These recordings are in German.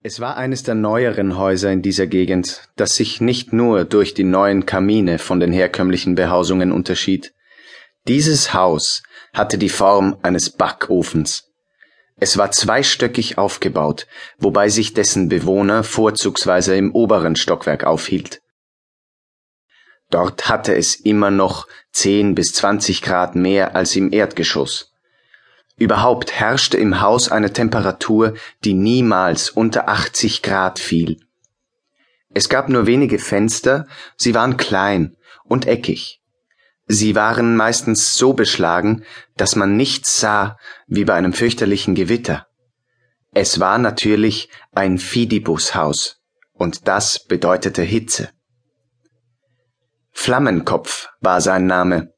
Es war eines der neueren Häuser in dieser Gegend, das sich nicht nur durch die neuen Kamine von den herkömmlichen Behausungen unterschied. Dieses Haus hatte die Form eines Backofens. Es war zweistöckig aufgebaut, wobei sich dessen Bewohner vorzugsweise im oberen Stockwerk aufhielt. Dort hatte es immer noch zehn bis zwanzig Grad mehr als im Erdgeschoss. Überhaupt herrschte im Haus eine Temperatur, die niemals unter 80 Grad fiel. Es gab nur wenige Fenster, sie waren klein und eckig. Sie waren meistens so beschlagen, dass man nichts sah wie bei einem fürchterlichen Gewitter. Es war natürlich ein Fidibushaus, und das bedeutete Hitze. Flammenkopf war sein Name.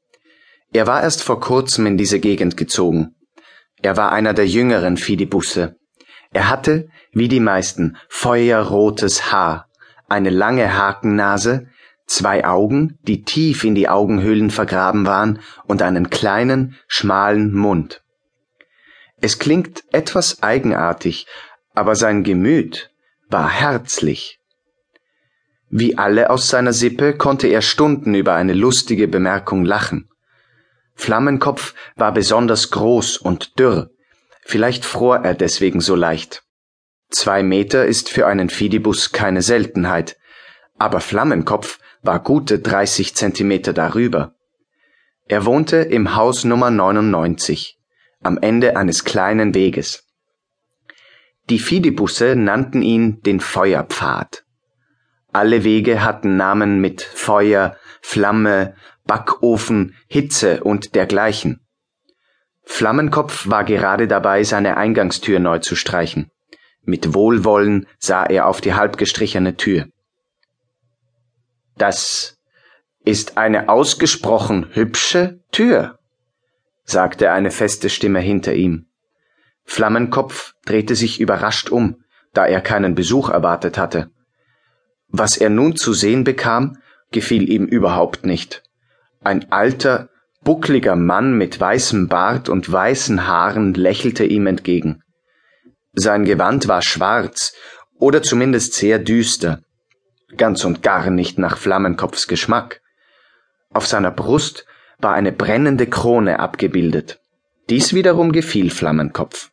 Er war erst vor kurzem in diese Gegend gezogen. Er war einer der jüngeren Fidibusse. Er hatte, wie die meisten, feuerrotes Haar, eine lange Hakennase, zwei Augen, die tief in die Augenhöhlen vergraben waren, und einen kleinen, schmalen Mund. Es klingt etwas eigenartig, aber sein Gemüt war herzlich. Wie alle aus seiner Sippe konnte er Stunden über eine lustige Bemerkung lachen. Flammenkopf war besonders groß und dürr. Vielleicht fror er deswegen so leicht. Zwei Meter ist für einen Fidibus keine Seltenheit, aber Flammenkopf war gute 30 Zentimeter darüber. Er wohnte im Haus Nummer 99, am Ende eines kleinen Weges. Die Fidibusse nannten ihn den Feuerpfad. Alle Wege hatten Namen mit Feuer, Flamme, Backofen, Hitze und dergleichen. Flammenkopf war gerade dabei, seine Eingangstür neu zu streichen. Mit Wohlwollen sah er auf die halbgestrichene Tür. Das ist eine ausgesprochen hübsche Tür, sagte eine feste Stimme hinter ihm. Flammenkopf drehte sich überrascht um, da er keinen Besuch erwartet hatte. Was er nun zu sehen bekam, gefiel ihm überhaupt nicht. Ein alter, buckliger Mann mit weißem Bart und weißen Haaren lächelte ihm entgegen. Sein Gewand war schwarz oder zumindest sehr düster, ganz und gar nicht nach Flammenkopfs Geschmack. Auf seiner Brust war eine brennende Krone abgebildet. Dies wiederum gefiel Flammenkopf.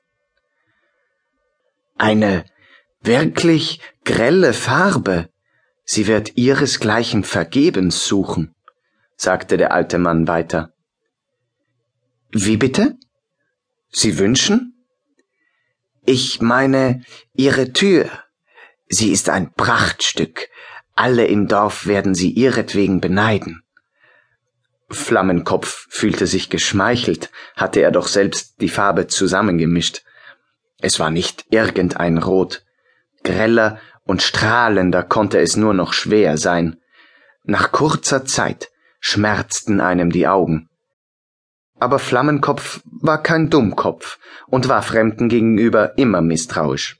Eine wirklich grelle Farbe. Sie wird ihresgleichen vergebens suchen sagte der alte Mann weiter. Wie bitte? Sie wünschen? Ich meine Ihre Tür. Sie ist ein Prachtstück. Alle im Dorf werden sie ihretwegen beneiden. Flammenkopf fühlte sich geschmeichelt, hatte er doch selbst die Farbe zusammengemischt. Es war nicht irgendein Rot. Greller und strahlender konnte es nur noch schwer sein. Nach kurzer Zeit schmerzten einem die Augen. Aber Flammenkopf war kein Dummkopf und war Fremden gegenüber immer misstrauisch.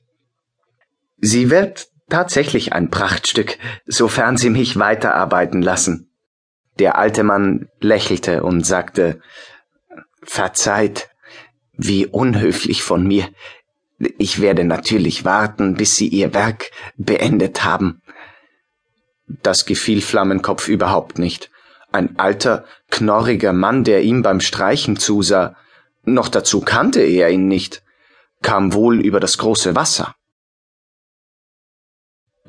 Sie wird tatsächlich ein Prachtstück, sofern Sie mich weiterarbeiten lassen. Der alte Mann lächelte und sagte Verzeiht, wie unhöflich von mir. Ich werde natürlich warten, bis Sie Ihr Werk beendet haben. Das gefiel Flammenkopf überhaupt nicht ein alter, knorriger Mann, der ihm beim Streichen zusah, noch dazu kannte er ihn nicht, kam wohl über das große Wasser.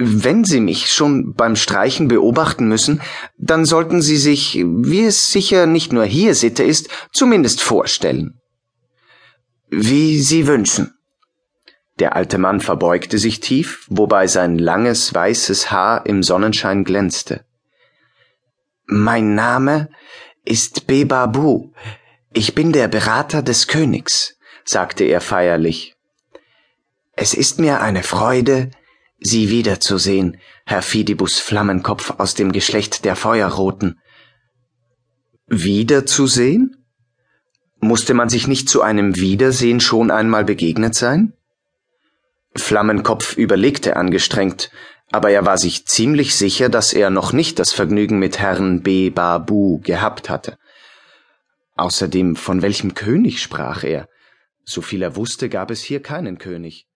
Wenn Sie mich schon beim Streichen beobachten müssen, dann sollten Sie sich, wie es sicher nicht nur hier Sitte ist, zumindest vorstellen. Wie Sie wünschen. Der alte Mann verbeugte sich tief, wobei sein langes weißes Haar im Sonnenschein glänzte. Mein Name ist Bebabu. Ich bin der Berater des Königs, sagte er feierlich. Es ist mir eine Freude, Sie wiederzusehen, Herr Fidibus Flammenkopf aus dem Geschlecht der Feuerroten. Wiederzusehen? Musste man sich nicht zu einem Wiedersehen schon einmal begegnet sein? Flammenkopf überlegte angestrengt, aber er war sich ziemlich sicher, dass er noch nicht das Vergnügen mit Herrn B. Babu gehabt hatte. Außerdem, von welchem König sprach er? Soviel er wusste, gab es hier keinen König.